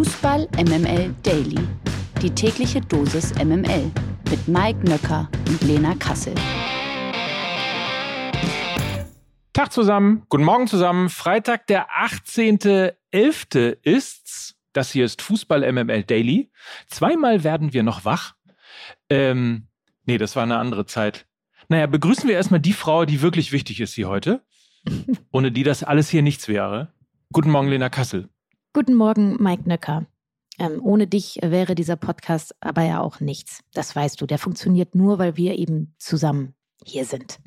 Fußball MML Daily. Die tägliche Dosis MML mit Mike Nöcker und Lena Kassel. Tag zusammen, guten Morgen zusammen. Freitag, der 18.11. ist's. Das hier ist Fußball MML Daily. Zweimal werden wir noch wach. Ähm, nee, das war eine andere Zeit. Naja, begrüßen wir erstmal die Frau, die wirklich wichtig ist hier heute. Ohne die das alles hier nichts wäre. Guten Morgen, Lena Kassel. Guten Morgen, Mike Nöcker. Ähm, ohne dich wäre dieser Podcast aber ja auch nichts. Das weißt du. Der funktioniert nur, weil wir eben zusammen hier sind.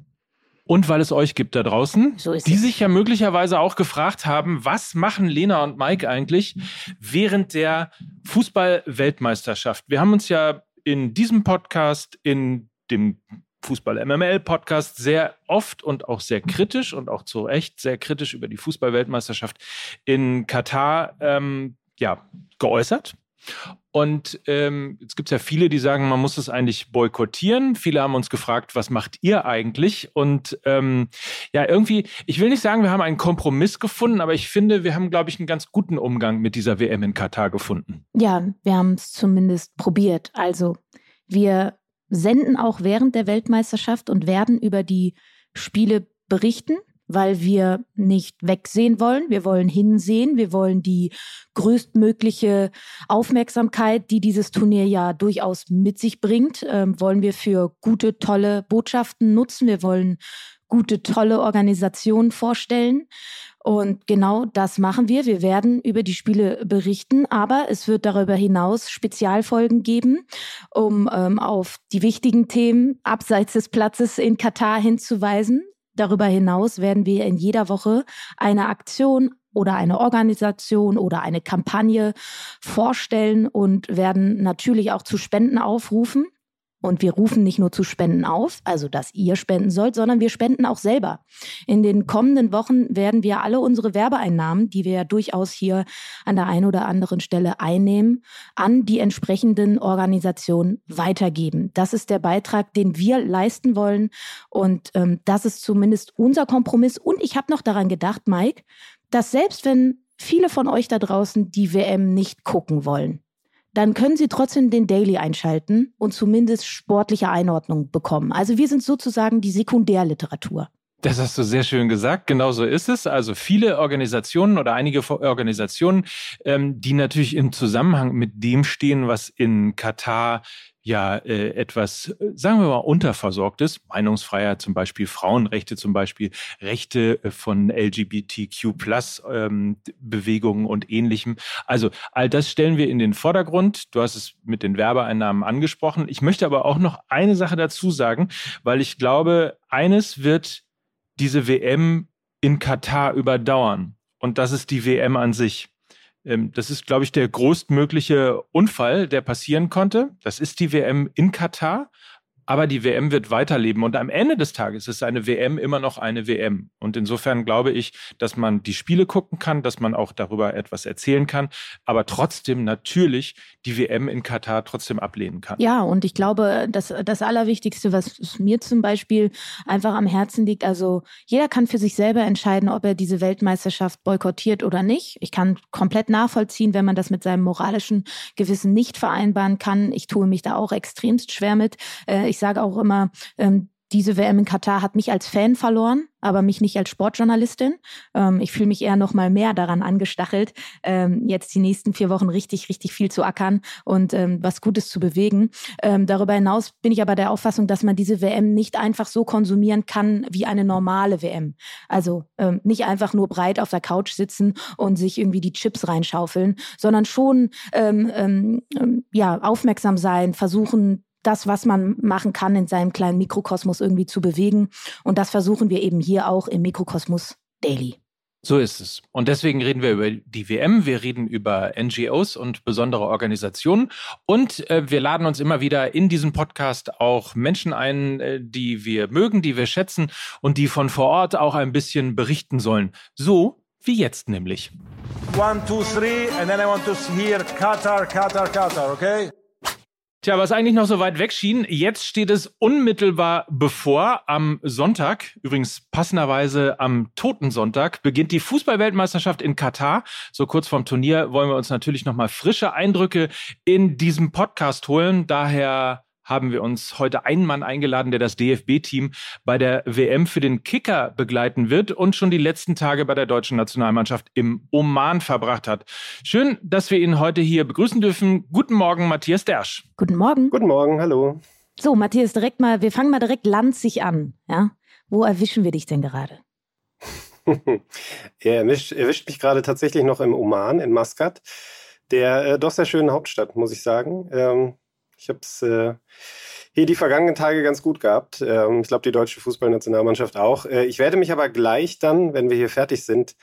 Und weil es euch gibt da draußen, So ist die es. sich ja möglicherweise auch gefragt haben, was machen Lena und Mike eigentlich während der Fußball-Weltmeisterschaft? Wir haben uns ja in diesem Podcast, in dem Fußball-MML-Podcast sehr oft und auch sehr kritisch und auch zu Recht sehr kritisch über die Fußball-Weltmeisterschaft in Katar ähm, ja, geäußert. Und ähm, jetzt gibt es ja viele, die sagen, man muss es eigentlich boykottieren. Viele haben uns gefragt, was macht ihr eigentlich? Und ähm, ja, irgendwie, ich will nicht sagen, wir haben einen Kompromiss gefunden, aber ich finde, wir haben, glaube ich, einen ganz guten Umgang mit dieser WM in Katar gefunden. Ja, wir haben es zumindest probiert. Also, wir senden auch während der Weltmeisterschaft und werden über die Spiele berichten, weil wir nicht wegsehen wollen. Wir wollen hinsehen. Wir wollen die größtmögliche Aufmerksamkeit, die dieses Turnier ja durchaus mit sich bringt, ähm, wollen wir für gute, tolle Botschaften nutzen. Wir wollen gute, tolle Organisationen vorstellen. Und genau das machen wir. Wir werden über die Spiele berichten, aber es wird darüber hinaus Spezialfolgen geben, um ähm, auf die wichtigen Themen abseits des Platzes in Katar hinzuweisen. Darüber hinaus werden wir in jeder Woche eine Aktion oder eine Organisation oder eine Kampagne vorstellen und werden natürlich auch zu Spenden aufrufen. Und wir rufen nicht nur zu Spenden auf, also dass ihr spenden sollt, sondern wir spenden auch selber. In den kommenden Wochen werden wir alle unsere Werbeeinnahmen, die wir ja durchaus hier an der einen oder anderen Stelle einnehmen, an die entsprechenden Organisationen weitergeben. Das ist der Beitrag, den wir leisten wollen. Und ähm, das ist zumindest unser Kompromiss. Und ich habe noch daran gedacht, Mike, dass selbst wenn viele von euch da draußen die WM nicht gucken wollen, dann können Sie trotzdem den Daily einschalten und zumindest sportliche Einordnung bekommen. Also wir sind sozusagen die Sekundärliteratur. Das hast du sehr schön gesagt. Genau so ist es. Also viele Organisationen oder einige Organisationen, ähm, die natürlich im Zusammenhang mit dem stehen, was in Katar ja äh, etwas, äh, sagen wir mal, unterversorgt ist. Meinungsfreiheit zum Beispiel, Frauenrechte zum Beispiel, Rechte äh, von LGBTQ plus ähm, und ähnlichem. Also all das stellen wir in den Vordergrund. Du hast es mit den Werbeeinnahmen angesprochen. Ich möchte aber auch noch eine Sache dazu sagen, weil ich glaube, eines wird diese WM in Katar überdauern. Und das ist die WM an sich. Ähm, Das ist, glaube ich, der größtmögliche Unfall, der passieren konnte. Das ist die WM in Katar. Aber die WM wird weiterleben. Und am Ende des Tages ist eine WM immer noch eine WM. Und insofern glaube ich, dass man die Spiele gucken kann, dass man auch darüber etwas erzählen kann, aber trotzdem natürlich die WM in Katar trotzdem ablehnen kann. Ja, und ich glaube, das, das Allerwichtigste, was mir zum Beispiel einfach am Herzen liegt, also jeder kann für sich selber entscheiden, ob er diese Weltmeisterschaft boykottiert oder nicht. Ich kann komplett nachvollziehen, wenn man das mit seinem moralischen Gewissen nicht vereinbaren kann. Ich tue mich da auch extremst schwer mit. Äh, Ich sage auch immer, ähm, diese WM in Katar hat mich als Fan verloren, aber mich nicht als Sportjournalistin. Ähm, ich fühle mich eher noch mal mehr daran angestachelt, ähm, jetzt die nächsten vier Wochen richtig, richtig viel zu ackern und ähm, was Gutes zu bewegen. Ähm, darüber hinaus bin ich aber der Auffassung, dass man diese WM nicht einfach so konsumieren kann wie eine normale WM. Also ähm, nicht einfach nur breit auf der Couch sitzen und sich irgendwie die Chips reinschaufeln, sondern schon ähm, ja aufmerksam sein, versuchen das, was man machen kann, in seinem kleinen Mikrokosmos irgendwie zu bewegen. Und das versuchen wir eben hier auch im Mikrokosmos Daily. So ist es. Und deswegen reden wir über die WM, wir reden über NGOs und besondere Organisationen und äh, wir laden uns immer wieder in diesem Podcast auch Menschen ein, äh, die wir mögen, die wir schätzen und die von vor Ort auch ein bisschen berichten sollen. So wie jetzt nämlich. One, two, three, and then I want to hear Qatar, Qatar, Qatar, okay? Tja, was eigentlich noch so weit weg schien, jetzt steht es unmittelbar bevor. Am Sonntag, übrigens passenderweise am Totensonntag, beginnt die Fußballweltmeisterschaft in Katar. So kurz vorm Turnier wollen wir uns natürlich nochmal frische Eindrücke in diesem Podcast holen. Daher haben wir uns heute einen Mann eingeladen, der das DFB-Team bei der WM für den Kicker begleiten wird und schon die letzten Tage bei der deutschen Nationalmannschaft im Oman verbracht hat. Schön, dass wir ihn heute hier begrüßen dürfen. Guten Morgen, Matthias Dersch. Guten Morgen. Guten Morgen, hallo. So, Matthias, direkt mal, wir fangen mal direkt lanzig an. Ja? Wo erwischen wir dich denn gerade? er erwischt, erwischt mich gerade tatsächlich noch im Oman, in Maskat, der äh, doch sehr schönen Hauptstadt, muss ich sagen. Ähm, ich habe es äh, hier die vergangenen Tage ganz gut gehabt. Ähm, ich glaube, die deutsche Fußballnationalmannschaft auch. Äh, ich werde mich aber gleich dann, wenn wir hier fertig sind,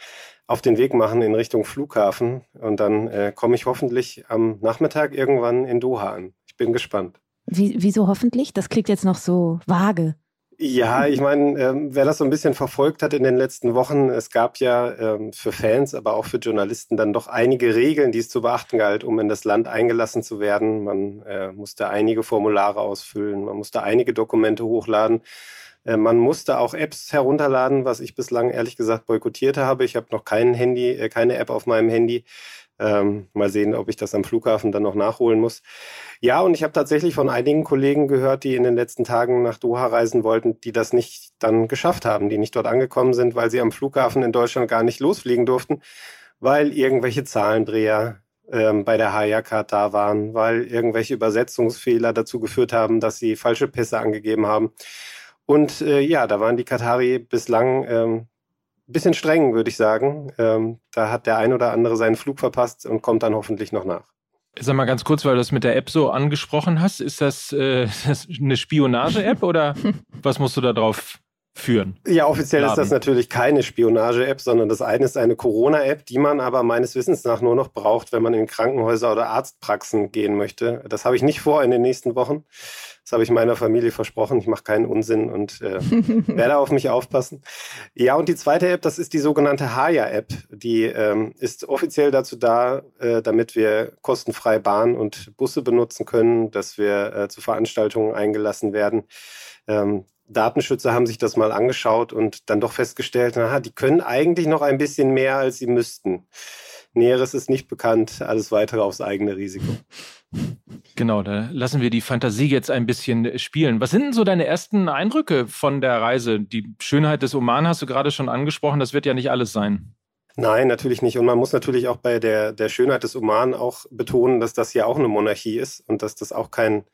auf den Weg machen in Richtung Flughafen. Und dann äh, komme ich hoffentlich am Nachmittag irgendwann in Doha an. Ich bin gespannt. Wie, wieso hoffentlich? Das klingt jetzt noch so vage. Ja, ich meine, ähm, wer das so ein bisschen verfolgt hat in den letzten Wochen, es gab ja ähm, für Fans, aber auch für Journalisten dann doch einige Regeln, die es zu beachten galt, um in das Land eingelassen zu werden. Man äh, musste einige Formulare ausfüllen, man musste einige Dokumente hochladen. Äh, man musste auch Apps herunterladen, was ich bislang ehrlich gesagt boykottiert habe. Ich habe noch kein Handy, äh, keine App auf meinem Handy. Ähm, mal sehen, ob ich das am Flughafen dann noch nachholen muss. Ja, und ich habe tatsächlich von einigen Kollegen gehört, die in den letzten Tagen nach Doha reisen wollten, die das nicht dann geschafft haben, die nicht dort angekommen sind, weil sie am Flughafen in Deutschland gar nicht losfliegen durften, weil irgendwelche Zahlendreher ähm, bei der Hayakat da waren, weil irgendwelche Übersetzungsfehler dazu geführt haben, dass sie falsche Pässe angegeben haben. Und äh, ja, da waren die Katari bislang ähm, bisschen streng, würde ich sagen. Ähm, da hat der ein oder andere seinen Flug verpasst und kommt dann hoffentlich noch nach. Sag mal ganz kurz, weil du das mit der App so angesprochen hast. Ist das, äh, das eine Spionage-App oder was musst du da drauf führen? Ja, offiziell laden. ist das natürlich keine Spionage-App, sondern das eine ist eine Corona-App, die man aber meines Wissens nach nur noch braucht, wenn man in Krankenhäuser oder Arztpraxen gehen möchte. Das habe ich nicht vor in den nächsten Wochen. Das habe ich meiner Familie versprochen. Ich mache keinen Unsinn und äh, werde auf mich aufpassen. Ja, und die zweite App, das ist die sogenannte Haya-App. Die ähm, ist offiziell dazu da, äh, damit wir kostenfrei Bahn und Busse benutzen können, dass wir äh, zu Veranstaltungen eingelassen werden. Ähm, Datenschützer haben sich das mal angeschaut und dann doch festgestellt, aha, die können eigentlich noch ein bisschen mehr, als sie müssten. Näheres ist nicht bekannt, alles weitere aufs eigene Risiko. Genau, da lassen wir die Fantasie jetzt ein bisschen spielen. Was sind denn so deine ersten Eindrücke von der Reise? Die Schönheit des Oman hast du gerade schon angesprochen, das wird ja nicht alles sein. Nein, natürlich nicht. Und man muss natürlich auch bei der, der Schönheit des Oman auch betonen, dass das ja auch eine Monarchie ist und dass das auch kein,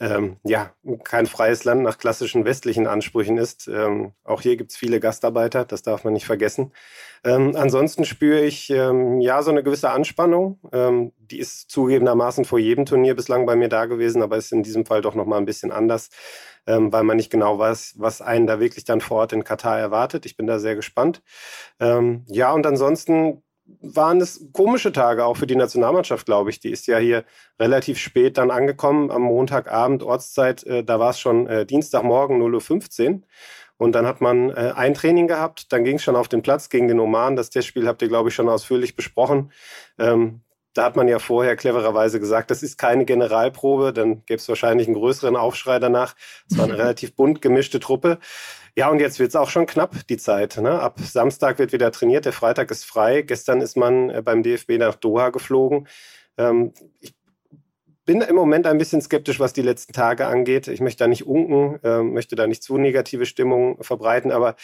ähm, ja, kein freies Land nach klassischen westlichen Ansprüchen ist. Ähm, auch hier gibt es viele Gastarbeiter, das darf man nicht vergessen. Ähm, ansonsten spüre ich ähm, ja so eine gewisse Anspannung. Ähm, die ist zugegebenermaßen vor jedem Turnier bislang bei mir da gewesen, aber ist in diesem Fall doch nochmal ein bisschen anders, ähm, weil man nicht genau weiß, was einen da wirklich dann vor Ort in Katar erwartet. Ich bin da sehr gespannt. ja, und ansonsten waren es komische Tage auch für die Nationalmannschaft, glaube ich. Die ist ja hier relativ spät dann angekommen am Montagabend Ortszeit. Äh, da war es schon äh, Dienstagmorgen 0.15 Uhr. Und dann hat man äh, ein Training gehabt, dann ging es schon auf den Platz gegen den Oman. Das Testspiel habt ihr, glaube ich, schon ausführlich besprochen. Ähm, da hat man ja vorher clevererweise gesagt, das ist keine Generalprobe, dann gäbe es wahrscheinlich einen größeren Aufschrei danach. Es war eine relativ bunt gemischte Truppe. Ja, und jetzt wird es auch schon knapp, die Zeit. Ne? Ab Samstag wird wieder trainiert, der Freitag ist frei. Gestern ist man äh, beim DFB nach Doha geflogen. Ähm, ich bin im Moment ein bisschen skeptisch, was die letzten Tage angeht. Ich möchte da nicht unken, äh, möchte da nicht zu negative Stimmung verbreiten, aber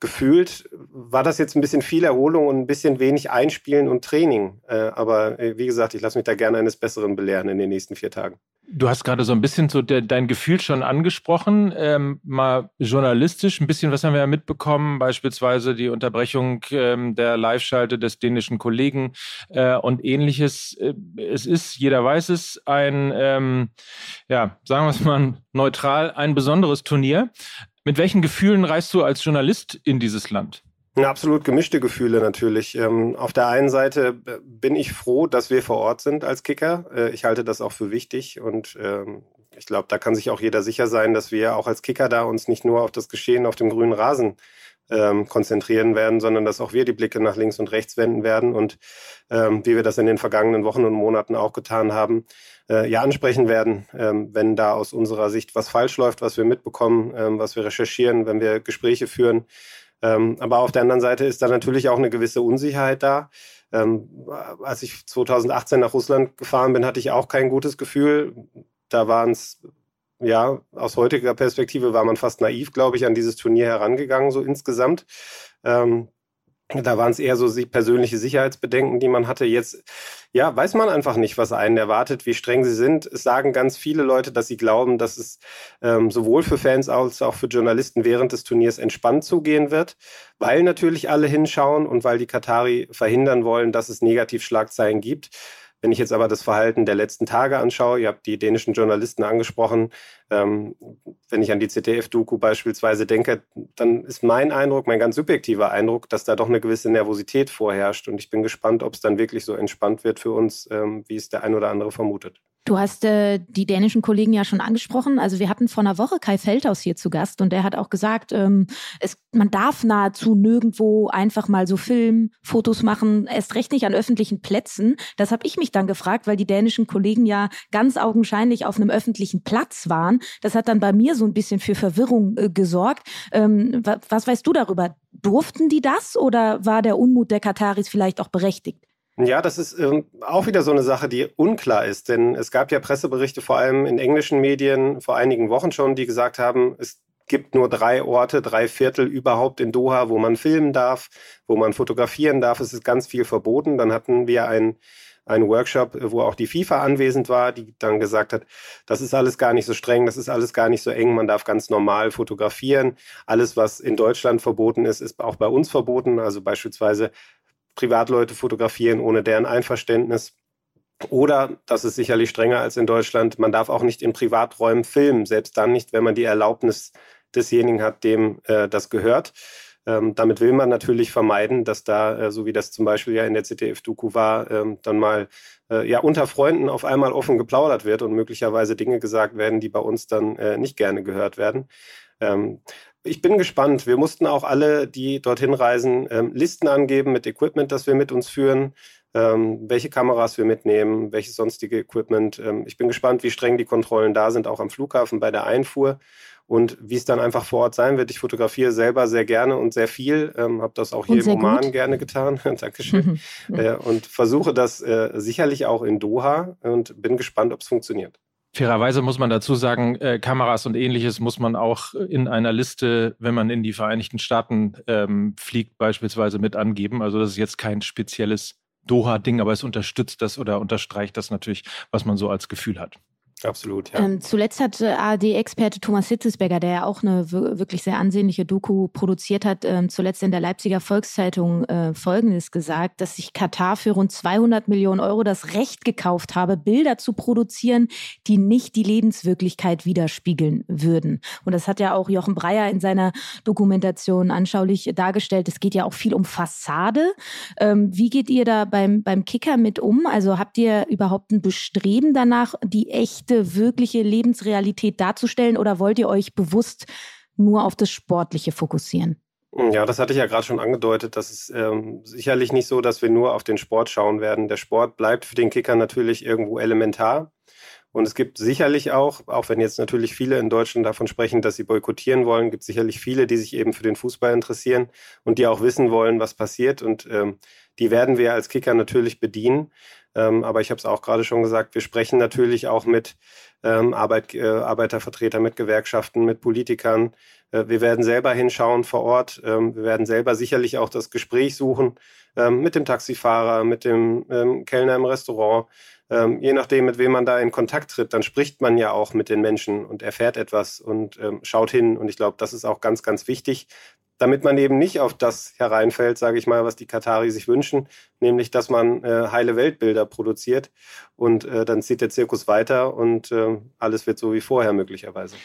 gefühlt war das jetzt ein bisschen viel Erholung und ein bisschen wenig Einspielen und Training. Äh, aber äh, wie gesagt, ich lasse mich da gerne eines Besseren belehren in den nächsten vier Tagen. Du hast gerade so ein bisschen so de, dein Gefühl schon angesprochen, ähm, mal journalistisch. Ein bisschen was haben wir ja mitbekommen, beispielsweise die Unterbrechung ähm, der Live-Schalte des dänischen Kollegen äh, und ähnliches. Äh, es ist, jeder weiß es, ein, ähm, ja, sagen wir es mal neutral, ein besonderes Turnier. Mit welchen Gefühlen reist du als Journalist in dieses Land? Absolut gemischte Gefühle natürlich. Ähm, auf der einen Seite bin ich froh, dass wir vor Ort sind als Kicker. Äh, ich halte das auch für wichtig und ähm, ich glaube, da kann sich auch jeder sicher sein, dass wir auch als Kicker da uns nicht nur auf das Geschehen auf dem grünen Rasen ähm, konzentrieren werden, sondern dass auch wir die Blicke nach links und rechts wenden werden und wie wir das in den vergangenen Wochen und Monaten auch getan haben, äh, ja ansprechen werden, ähm, wenn da aus unserer Sicht was falsch läuft, was wir mitbekommen, ähm, was wir recherchieren, wenn wir Gespräche führen. Ähm, aber auf der anderen Seite ist da natürlich auch eine gewisse Unsicherheit da. Ähm, als ich 2018 nach Russland gefahren bin, hatte ich auch kein gutes Gefühl. Da waren es ja, aus heutiger Perspektive war man fast naiv, glaube ich, an dieses Turnier herangegangen, so insgesamt. Ähm, da waren es eher so persönliche Sicherheitsbedenken, die man hatte. Jetzt, ja, weiß man einfach nicht, was einen erwartet, wie streng sie sind. Es sagen ganz viele Leute, dass sie glauben, dass es ähm, sowohl für Fans als auch für Journalisten während des Turniers entspannt zugehen wird, weil natürlich alle hinschauen und weil die Katari verhindern wollen, dass es Negativschlagzeilen gibt. Wenn ich jetzt aber das Verhalten der letzten Tage anschaue, ihr habt die dänischen Journalisten angesprochen, ähm, wenn ich an die ZDF-Doku beispielsweise denke, dann ist mein Eindruck, mein ganz subjektiver Eindruck, dass da doch eine gewisse Nervosität vorherrscht. Und ich bin gespannt, ob es dann wirklich so entspannt wird für uns, ähm, wie es der ein oder andere vermutet. Du hast äh, die dänischen Kollegen ja schon angesprochen. Also wir hatten vor einer Woche Kai Feldhaus hier zu Gast und der hat auch gesagt, ähm, es, man darf nahezu nirgendwo einfach mal so Film, Fotos machen, erst recht nicht an öffentlichen Plätzen. Das habe ich mich dann gefragt, weil die dänischen Kollegen ja ganz augenscheinlich auf einem öffentlichen Platz waren. Das hat dann bei mir so ein bisschen für Verwirrung äh, gesorgt. Ähm, was, was weißt du darüber? Durften die das oder war der Unmut der Kataris vielleicht auch berechtigt? Ja, das ist ähm, auch wieder so eine Sache, die unklar ist, denn es gab ja Presseberichte, vor allem in englischen Medien, vor einigen Wochen schon, die gesagt haben, es gibt nur drei Orte, drei Viertel überhaupt in Doha, wo man filmen darf, wo man fotografieren darf. Es ist ganz viel verboten. Dann hatten wir einen einen Workshop, wo auch die FIFA anwesend war, die dann gesagt hat, das ist alles gar nicht so streng, das ist alles gar nicht so eng, man darf ganz normal fotografieren. Alles, was in Deutschland verboten ist, ist auch bei uns verboten. Also beispielsweise Privatleute fotografieren ohne deren Einverständnis. Oder, das ist sicherlich strenger als in Deutschland, man darf auch nicht in Privaträumen filmen, selbst dann nicht, wenn man die Erlaubnis desjenigen hat, dem äh, das gehört. Ähm, damit will man natürlich vermeiden, dass da, äh, so wie das zum Beispiel ja in der ZDF-Doku war, ähm, dann mal äh, ja unter Freunden auf einmal offen geplaudert wird und möglicherweise Dinge gesagt werden, die bei uns dann äh, nicht gerne gehört werden. Ähm, ich bin gespannt. Wir mussten auch alle, die dorthin reisen, ähm, Listen angeben mit Equipment, das wir mit uns führen, ähm, welche Kameras wir mitnehmen, welches sonstige Equipment. Ähm, ich bin gespannt, wie streng die Kontrollen da sind, auch am Flughafen bei der Einfuhr und wie es dann einfach vor Ort sein wird. Ich fotografiere selber sehr gerne und sehr viel, ähm, habe das auch hier im Oman gut. gerne getan. Dankeschön. äh, und versuche das äh, sicherlich auch in Doha und bin gespannt, ob es funktioniert. Fairerweise muss man dazu sagen, äh, Kameras und ähnliches muss man auch in einer Liste, wenn man in die Vereinigten Staaten ähm, fliegt, beispielsweise mit angeben. Also das ist jetzt kein spezielles Doha-Ding, aber es unterstützt das oder unterstreicht das natürlich, was man so als Gefühl hat. Absolut, ja. Ähm, zuletzt hat äh, ARD-Experte Thomas Hitzesberger, der ja auch eine wirklich sehr ansehnliche Doku produziert hat, ähm, zuletzt in der Leipziger Volkszeitung äh, Folgendes gesagt, dass sich Katar für rund 200 Millionen Euro das Recht gekauft habe, Bilder zu produzieren, die nicht die Lebenswirklichkeit widerspiegeln würden. Und das hat ja auch Jochen Breyer in seiner Dokumentation anschaulich dargestellt. Es geht ja auch viel um Fassade. Ähm, wie geht ihr da beim, beim Kicker mit um? Also habt ihr überhaupt ein Bestreben danach, die echt echte, wirkliche Lebensrealität darzustellen oder wollt ihr euch bewusst nur auf das Sportliche fokussieren? Ja, das hatte ich ja gerade schon angedeutet. Das ist ähm, sicherlich nicht so, dass wir nur auf den Sport schauen werden. Der Sport bleibt für den Kicker natürlich irgendwo elementar. Und es gibt sicherlich auch, auch wenn jetzt natürlich viele in Deutschland davon sprechen, dass sie boykottieren wollen, gibt sicherlich viele, die sich eben für den Fußball interessieren und die auch wissen wollen, was passiert. Und ähm, die werden wir als Kicker natürlich bedienen. Ähm, aber ich habe es auch gerade schon gesagt, wir sprechen natürlich auch mit ähm, Arbeit, äh, Arbeitervertretern, mit Gewerkschaften, mit Politikern. Äh, wir werden selber hinschauen vor Ort. Ähm, wir werden selber sicherlich auch das Gespräch suchen ähm, mit dem Taxifahrer, mit dem ähm, Kellner im Restaurant. Ähm, je nachdem, mit wem man da in Kontakt tritt, dann spricht man ja auch mit den Menschen und erfährt etwas und schaut hin. Und ich glaube, das ist auch ganz, ganz wichtig, damit man eben nicht auf das hereinfällt, sage ich mal, was die Katari sich wünschen, nämlich dass man äh, heile Weltbilder produziert und äh, dann zieht der Zirkus weiter und äh, alles wird so wie vorher möglicherweise.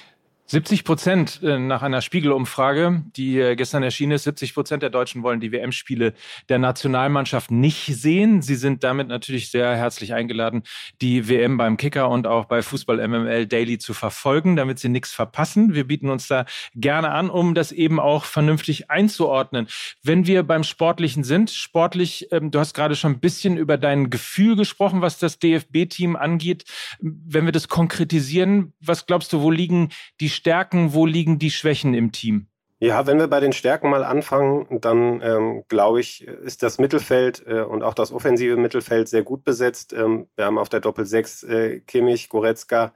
70 Prozent äh, nach einer Spiegelumfrage, die äh, gestern erschienen ist, 70 Prozent der Deutschen wollen die WM-Spiele der Nationalmannschaft nicht sehen. Sie sind damit natürlich sehr herzlich eingeladen, die WM beim Kicker und auch bei Fußball MML Daily zu verfolgen, damit sie nichts verpassen. Wir bieten uns da gerne an, um das eben auch vernünftig einzuordnen. Wenn wir beim Sportlichen sind, sportlich, ähm, du hast gerade schon ein bisschen über dein Gefühl gesprochen, was das DFB-Team angeht. Wenn wir das konkretisieren, was glaubst du, wo liegen die Stärken, wo liegen die Schwächen im Team? Ja, wenn wir bei den Stärken mal anfangen, dann ähm, glaube ich, ist das Mittelfeld äh, und auch das offensive Mittelfeld sehr gut besetzt. Ähm, wir haben auf der Doppel-6 äh, Kimmich, Goretzka,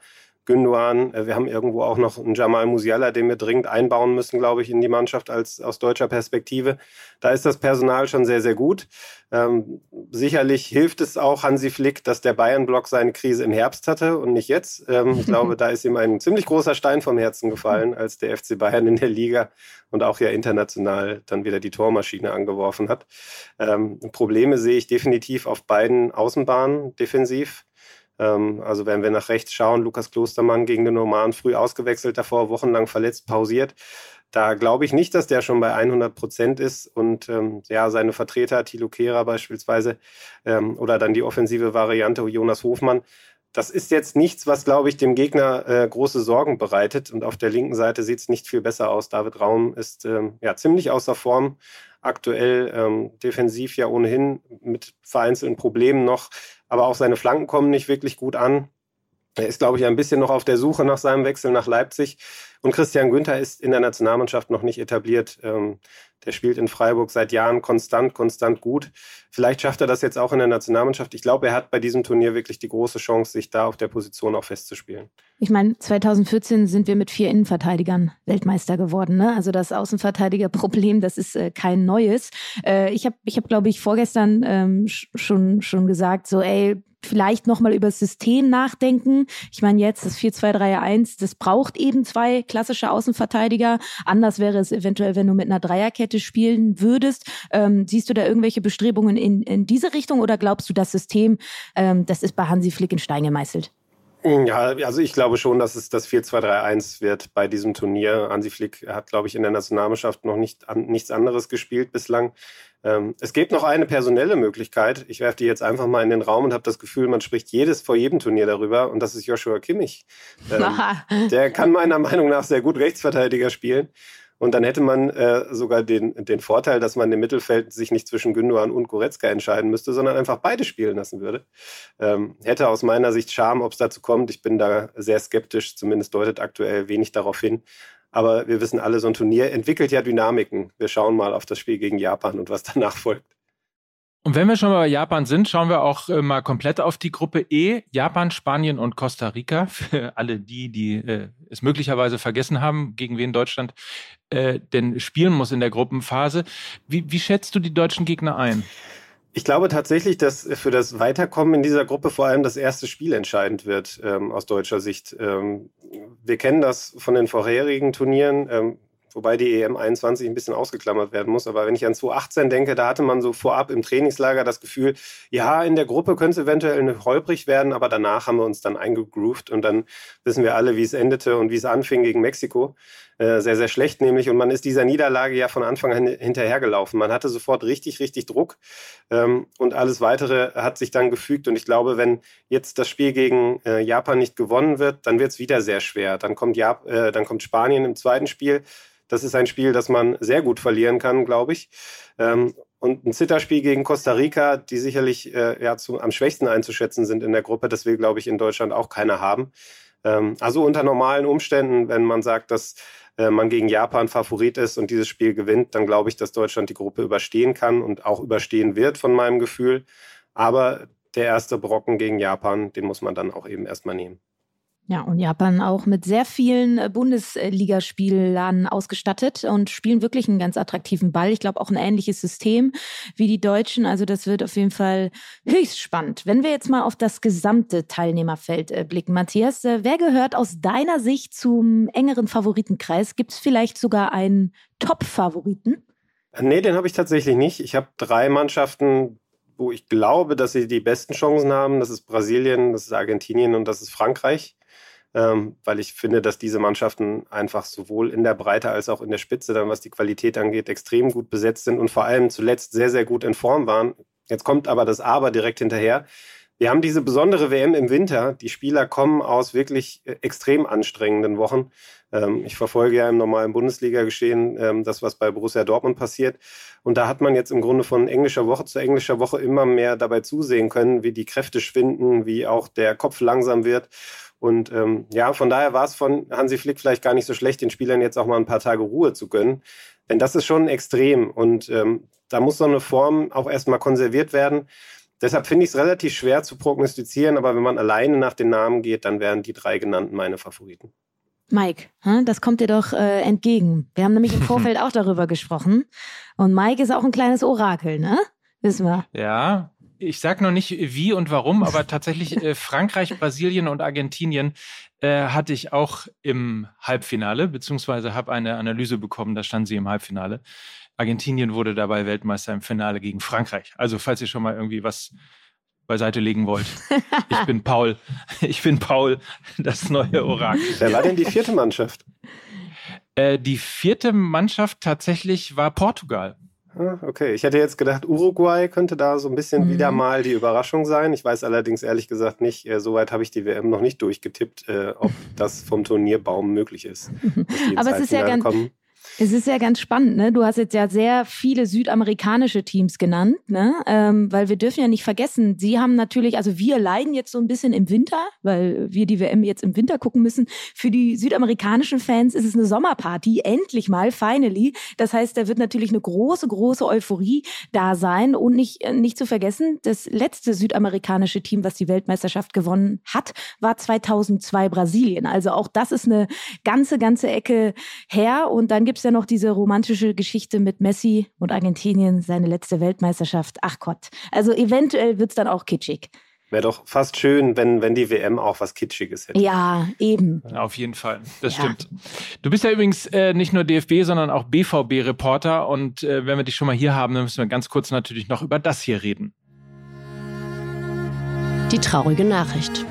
Gündogan. Äh, wir haben irgendwo auch noch einen Jamal Musiala, den wir dringend einbauen müssen, glaube ich, in die Mannschaft als aus deutscher Perspektive. Da ist das Personal schon sehr, sehr gut. Ähm, sicherlich hilft es auch Hansi Flick, dass der Bayern-Block seine Krise im Herbst hatte und nicht jetzt. Ähm, ich glaube, da ist ihm ein ziemlich großer Stein vom Herzen gefallen, als der FC Bayern in der Liga und auch ja international dann wieder die Tormaschine angeworfen hat. Ähm, Probleme sehe ich definitiv auf beiden Außenbahnen defensiv. Ähm, also wenn wir nach rechts schauen, Lukas Klostermann gegen den Oman früh ausgewechselt, davor wochenlang verletzt, pausiert. Da glaube ich nicht, dass der schon bei 100 Prozent ist und ähm, ja, seine Vertreter, Thilo Kehrer beispielsweise, ähm, oder dann die offensive Variante Jonas Hofmann, das ist jetzt nichts, was, glaube ich, dem Gegner äh, große Sorgen bereitet. Und auf der linken Seite sieht es nicht viel besser aus. David Raum ist ähm, ja ziemlich außer Form. Aktuell ähm, defensiv ja ohnehin mit vereinzelten Problemen noch aber auch seine Flanken kommen nicht wirklich gut an. Er ist, glaube ich, ein bisschen noch auf der Suche nach seinem Wechsel nach Leipzig. Und Christian Günther ist in der Nationalmannschaft noch nicht etabliert. Ähm, der spielt in Freiburg seit Jahren konstant, konstant gut. Vielleicht schafft er das jetzt auch in der Nationalmannschaft. Ich glaube, er hat bei diesem Turnier wirklich die große Chance, sich da auf der Position auch festzuspielen. Ich meine, 2014 sind wir mit vier Innenverteidigern Weltmeister geworden. Ne? Also das Außenverteidigerproblem, das ist äh, kein neues. Äh, ich habe, ich hab, glaube ich, vorgestern ähm, schon, schon gesagt, so, ey, vielleicht nochmal über das System nachdenken. Ich meine, jetzt das 4-2-3-1, das braucht eben zwei klassische Außenverteidiger. Anders wäre es eventuell, wenn du mit einer Dreierkette spielen würdest. Ähm, siehst du da irgendwelche Bestrebungen in, in diese Richtung oder glaubst du, das System, ähm, das ist bei Hansi Flick in Stein gemeißelt? Ja, also ich glaube schon, dass es das 4-2-3-1 wird bei diesem Turnier. Hansi Flick hat, glaube ich, in der Nationalmannschaft noch nicht an, nichts anderes gespielt bislang. Ähm, es gibt noch eine personelle Möglichkeit. Ich werfe die jetzt einfach mal in den Raum und habe das Gefühl, man spricht jedes vor jedem Turnier darüber und das ist Joshua Kimmich. Ähm, der kann meiner Meinung nach sehr gut Rechtsverteidiger spielen. Und dann hätte man äh, sogar den, den Vorteil, dass man im Mittelfeld sich nicht zwischen Gündogan und Goretzka entscheiden müsste, sondern einfach beide spielen lassen würde. Ähm, hätte aus meiner Sicht Charme, ob es dazu kommt. Ich bin da sehr skeptisch, zumindest deutet aktuell wenig darauf hin. Aber wir wissen alle, so ein Turnier entwickelt ja Dynamiken. Wir schauen mal auf das Spiel gegen Japan und was danach folgt. Und wenn wir schon mal bei Japan sind, schauen wir auch äh, mal komplett auf die Gruppe E. Japan, Spanien und Costa Rica. Für alle die, die äh, es möglicherweise vergessen haben, gegen wen Deutschland äh, denn spielen muss in der Gruppenphase. Wie, wie schätzt du die deutschen Gegner ein? Ich glaube tatsächlich, dass für das Weiterkommen in dieser Gruppe vor allem das erste Spiel entscheidend wird ähm, aus deutscher Sicht. Ähm, wir kennen das von den vorherigen Turnieren. Ähm, wobei die EM 21 ein bisschen ausgeklammert werden muss. Aber wenn ich an 2018 denke, da hatte man so vorab im Trainingslager das Gefühl, ja, in der Gruppe könnte es eventuell holprig werden, aber danach haben wir uns dann eingegroovt und dann wissen wir alle, wie es endete und wie es anfing gegen Mexiko. Äh, sehr, sehr schlecht nämlich. Und man ist dieser Niederlage ja von Anfang an hinterhergelaufen. Man hatte sofort richtig, richtig Druck ähm, und alles Weitere hat sich dann gefügt. Und ich glaube, wenn jetzt das Spiel gegen äh, Japan nicht gewonnen wird, dann wird es wieder sehr schwer. Dann kommt, Jap äh, dann kommt Spanien im zweiten Spiel das ist ein Spiel, das man sehr gut verlieren kann, glaube ich. Ähm, und ein Zitterspiel gegen Costa Rica, die sicherlich äh, ja, zu, am schwächsten einzuschätzen sind in der Gruppe, das will, glaube ich, in Deutschland auch keiner haben. Ähm, also unter normalen Umständen, wenn man sagt, dass äh, man gegen Japan Favorit ist und dieses Spiel gewinnt, dann glaube ich, dass Deutschland die Gruppe überstehen kann und auch überstehen wird von meinem Gefühl. Aber der erste Brocken gegen Japan, den muss man dann auch eben erstmal nehmen. Ja, und Japan auch mit sehr vielen äh, Bundesligaspielern ausgestattet und spielen wirklich einen ganz attraktiven Ball. Ich glaube auch ein ähnliches System wie die Deutschen. Also das wird auf jeden Fall höchst spannend. Wenn wir jetzt mal auf das gesamte Teilnehmerfeld äh, blicken, Matthias, äh, wer gehört aus deiner Sicht zum engeren Favoritenkreis? Gibt es vielleicht sogar einen Top-Favoriten? Nee, den habe ich tatsächlich nicht. Ich habe drei Mannschaften, wo ich glaube, dass sie die besten Chancen haben. Das ist Brasilien, das ist Argentinien und das ist Frankreich. Ähm, weil ich finde, dass diese Mannschaften einfach sowohl in der Breite als auch in der Spitze, dann was die Qualität angeht, extrem gut besetzt sind und vor allem zuletzt sehr, sehr gut in Form waren. Jetzt kommt aber das Aber direkt hinterher. Wir haben diese besondere WM im Winter. Die Spieler kommen aus wirklich äh, extrem anstrengenden Wochen. Ähm, ich verfolge ja im normalen Bundesliga-Geschehen ähm, das, was bei Borussia Dortmund passiert. Und da hat man jetzt im Grunde von englischer Woche zu englischer Woche immer mehr dabei zusehen können, wie die Kräfte schwinden, wie auch der Kopf langsam wird. Und ähm, ja, von daher war es von Hansi Flick vielleicht gar nicht so schlecht, den Spielern jetzt auch mal ein paar Tage Ruhe zu gönnen. Denn das ist schon extrem. Und ähm, da muss so eine Form auch erstmal konserviert werden. Deshalb finde ich es relativ schwer zu prognostizieren, aber wenn man alleine nach den Namen geht, dann wären die drei genannten meine Favoriten. Mike, das kommt dir doch äh, entgegen. Wir haben nämlich im Vorfeld auch darüber gesprochen. Und Mike ist auch ein kleines Orakel, ne? Wissen wir. Ja, ich sage noch nicht wie und warum, aber tatsächlich äh, Frankreich, Brasilien und Argentinien äh, hatte ich auch im Halbfinale, beziehungsweise habe eine Analyse bekommen, da stand sie im Halbfinale. Argentinien wurde dabei Weltmeister im Finale gegen Frankreich. Also falls ihr schon mal irgendwie was beiseite legen wollt. Ich bin Paul. Ich bin Paul, das neue Orakel. Wer war denn die vierte Mannschaft? Äh, die vierte Mannschaft tatsächlich war Portugal. Ah, okay, ich hätte jetzt gedacht, Uruguay könnte da so ein bisschen mhm. wieder mal die Überraschung sein. Ich weiß allerdings ehrlich gesagt nicht, äh, soweit habe ich die WM noch nicht durchgetippt, äh, ob das vom Turnierbaum möglich ist. Aber es ist ja ganz, kommen. Es ist ja ganz spannend, ne? Du hast jetzt ja sehr viele südamerikanische Teams genannt, ne? Ähm, weil wir dürfen ja nicht vergessen, sie haben natürlich, also wir leiden jetzt so ein bisschen im Winter, weil wir die WM jetzt im Winter gucken müssen. Für die südamerikanischen Fans ist es eine Sommerparty, endlich mal, finally. Das heißt, da wird natürlich eine große, große Euphorie da sein und nicht, äh, nicht zu vergessen, das letzte südamerikanische Team, was die Weltmeisterschaft gewonnen hat, war 2002 Brasilien. Also auch das ist eine ganze, ganze Ecke her und dann gibt es ja noch diese romantische Geschichte mit Messi und Argentinien, seine letzte Weltmeisterschaft. Ach Gott. Also eventuell wird es dann auch kitschig. Wäre doch fast schön, wenn, wenn die WM auch was Kitschiges hätte. Ja, eben. Auf jeden Fall, das ja. stimmt. Du bist ja übrigens äh, nicht nur DFB, sondern auch BVB-Reporter. Und äh, wenn wir dich schon mal hier haben, dann müssen wir ganz kurz natürlich noch über das hier reden. Die traurige Nachricht.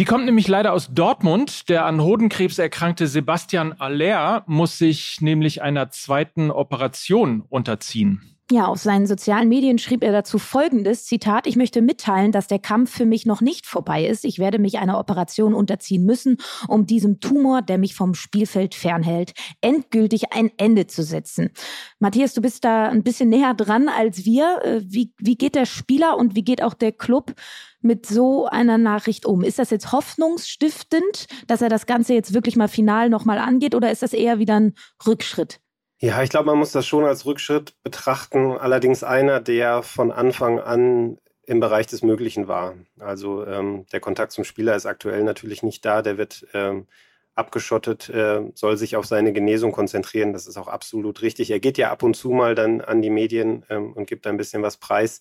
Die kommt nämlich leider aus Dortmund. Der an Hodenkrebs erkrankte Sebastian Aller muss sich nämlich einer zweiten Operation unterziehen. Ja, auf seinen sozialen Medien schrieb er dazu folgendes, Zitat, ich möchte mitteilen, dass der Kampf für mich noch nicht vorbei ist. Ich werde mich einer Operation unterziehen müssen, um diesem Tumor, der mich vom Spielfeld fernhält, endgültig ein Ende zu setzen. Matthias, du bist da ein bisschen näher dran als wir. Äh, wie, wie geht der Spieler und wie geht auch der Club mit so einer Nachricht um? Ist das jetzt hoffnungsstiftend, dass er das Ganze jetzt wirklich mal final nochmal angeht oder ist das eher wieder ein Rückschritt? Ja, ich glaube, man muss das schon als Rückschritt betrachten. Allerdings einer, der von Anfang an im Bereich des Möglichen war. Also ähm, der Kontakt zum Spieler ist aktuell natürlich nicht da. Der wird ähm, abgeschottet, äh, soll sich auf seine Genesung konzentrieren. Das ist auch absolut richtig. Er geht ja ab und zu mal dann an die Medien ähm, und gibt ein bisschen was preis.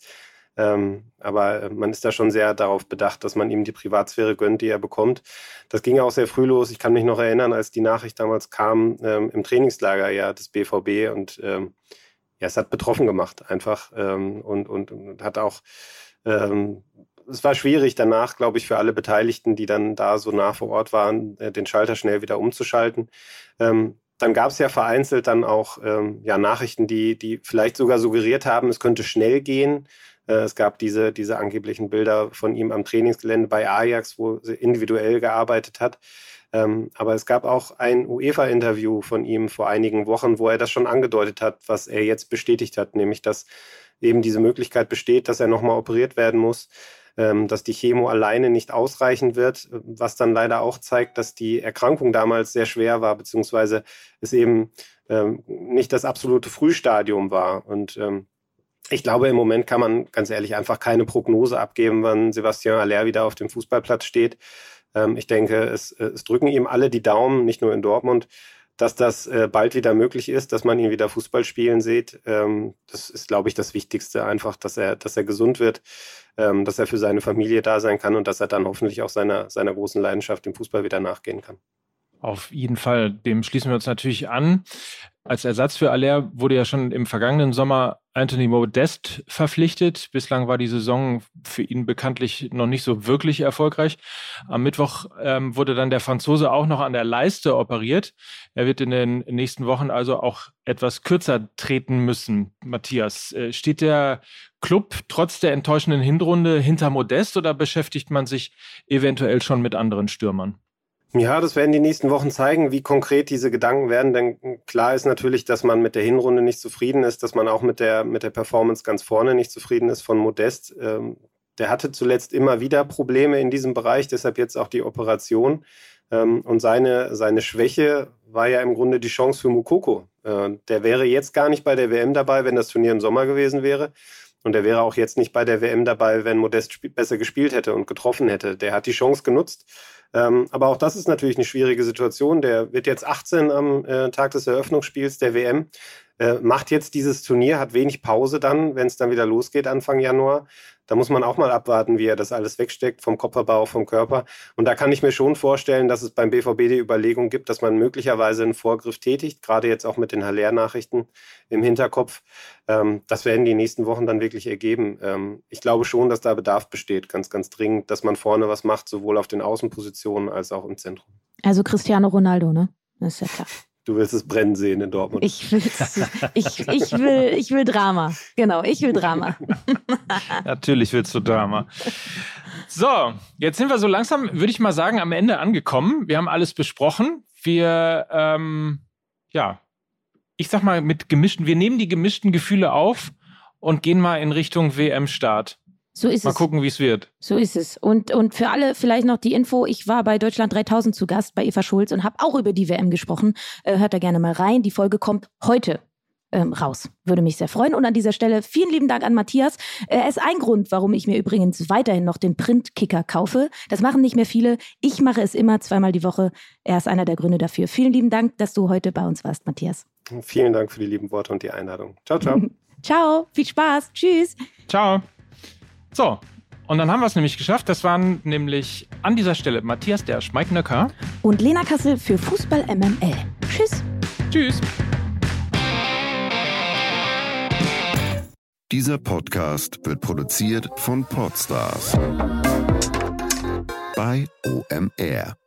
Ähm, aber man ist da schon sehr darauf bedacht, dass man ihm die Privatsphäre gönnt, die er bekommt. Das ging auch sehr früh los. Ich kann mich noch erinnern, als die Nachricht damals kam ähm, im Trainingslager ja des BVB und ähm, ja, es hat betroffen gemacht einfach ähm, und, und, und hat auch ähm, es war schwierig danach, glaube ich, für alle Beteiligten, die dann da so nah vor Ort waren, äh, den Schalter schnell wieder umzuschalten. Ähm, dann gab es ja vereinzelt dann auch ähm, ja, Nachrichten, die, die vielleicht sogar suggeriert haben, es könnte schnell gehen. Äh, es gab diese, diese angeblichen Bilder von ihm am Trainingsgelände bei Ajax, wo er individuell gearbeitet hat. Ähm, aber es gab auch ein UEFA-Interview von ihm vor einigen Wochen, wo er das schon angedeutet hat, was er jetzt bestätigt hat, nämlich dass eben diese Möglichkeit besteht, dass er nochmal operiert werden muss, ähm, dass die Chemo alleine nicht ausreichen wird, was dann leider auch zeigt, dass die Erkrankung damals sehr schwer war, beziehungsweise es eben ähm, nicht das absolute Frühstadium war. Und ich glaube, im Moment kann man ganz ehrlich einfach keine Prognose abgeben, wann Sebastian Aller wieder auf dem Fußballplatz steht. Ähm, ich denke, es, es, drücken ihm alle die Daumen, nicht nur in Dortmund, dass das äh, bald wieder möglich ist, dass man ihn wieder Fußball spielen sieht. Ähm, das ist, glaube ich, das Wichtigste einfach, dass er, dass er gesund wird, ähm, dass er für seine Familie da sein kann und dass er dann hoffentlich auch seiner, seiner großen Leidenschaft im Fußball wieder nachgehen kann. Auf jeden Fall, dem schließen wir uns natürlich an. Als Ersatz für Aller wurde ja schon im vergangenen Sommer Anthony Modest verpflichtet. Bislang war die Saison für ihn bekanntlich noch nicht so wirklich erfolgreich. Am Mittwoch ähm, wurde dann der Franzose auch noch an der Leiste operiert. Er wird in den nächsten Wochen also auch etwas kürzer treten müssen. Matthias, äh, steht der Club trotz der enttäuschenden Hinrunde hinter Modest oder beschäftigt man sich eventuell schon mit anderen Stürmern? Ja, das werden die nächsten Wochen zeigen, wie konkret diese Gedanken werden. Denn klar ist natürlich, dass man mit der Hinrunde nicht zufrieden ist, dass man auch mit der, mit der Performance ganz vorne nicht zufrieden ist von Modest. Ähm, der hatte zuletzt immer wieder Probleme in diesem Bereich, deshalb jetzt auch die Operation. Ähm, und seine, seine Schwäche war ja im Grunde die Chance für Mukoko. Äh, der wäre jetzt gar nicht bei der WM dabei, wenn das Turnier im Sommer gewesen wäre. Und er wäre auch jetzt nicht bei der WM dabei, wenn Modest besser gespielt hätte und getroffen hätte. Der hat die Chance genutzt ähm, aber auch das ist natürlich eine schwierige Situation. Der wird jetzt 18 am äh, Tag des Eröffnungsspiels der WM. Äh, macht jetzt dieses Turnier, hat wenig Pause dann, wenn es dann wieder losgeht Anfang Januar. Da muss man auch mal abwarten, wie er das alles wegsteckt vom Kopfbau, vom Körper. Und da kann ich mir schon vorstellen, dass es beim BVB die Überlegung gibt, dass man möglicherweise einen Vorgriff tätigt, gerade jetzt auch mit den Haller-Nachrichten im Hinterkopf. Ähm, das werden die nächsten Wochen dann wirklich ergeben. Ähm, ich glaube schon, dass da Bedarf besteht, ganz, ganz dringend, dass man vorne was macht, sowohl auf den Außenpositionen als auch im Zentrum. Also Cristiano Ronaldo, ne? Das ist ja klar. Du willst es brennen sehen in Dortmund. Ich, ich, ich, will, ich will Drama. Genau, ich will Drama. Natürlich willst du Drama. So, jetzt sind wir so langsam, würde ich mal sagen, am Ende angekommen. Wir haben alles besprochen. Wir, ähm, ja, ich sag mal, mit gemischten, wir nehmen die gemischten Gefühle auf und gehen mal in Richtung WM-Start. So ist Mal es. Mal gucken, wie es wird. So ist es. Und, und für alle vielleicht noch die Info, ich war bei Deutschland 3000 zu Gast bei Eva Schulz und habe auch über die WM gesprochen. Äh, hört da gerne mal rein. Die Folge kommt heute ähm, raus. Würde mich sehr freuen. Und an dieser Stelle vielen lieben Dank an Matthias. Äh, er ist ein Grund, warum ich mir übrigens weiterhin noch den Printkicker kaufe. Das machen nicht mehr viele. Ich mache es immer zweimal die Woche. Er ist einer der Gründe dafür. Vielen lieben Dank, dass du heute bei uns warst, Matthias. Vielen Dank für die lieben Worte und die Einladung. Ciao, ciao. ciao, viel Spaß. Tschüss. Ciao. So, und dann haben wir es nämlich geschafft. Das waren nämlich an dieser Stelle Matthias Dersch, Mike Nöcker und Lena Kassel für Fußball MML. Tschüss. Tschüss. Dieser Podcast wird produziert von Podstars bei OMR.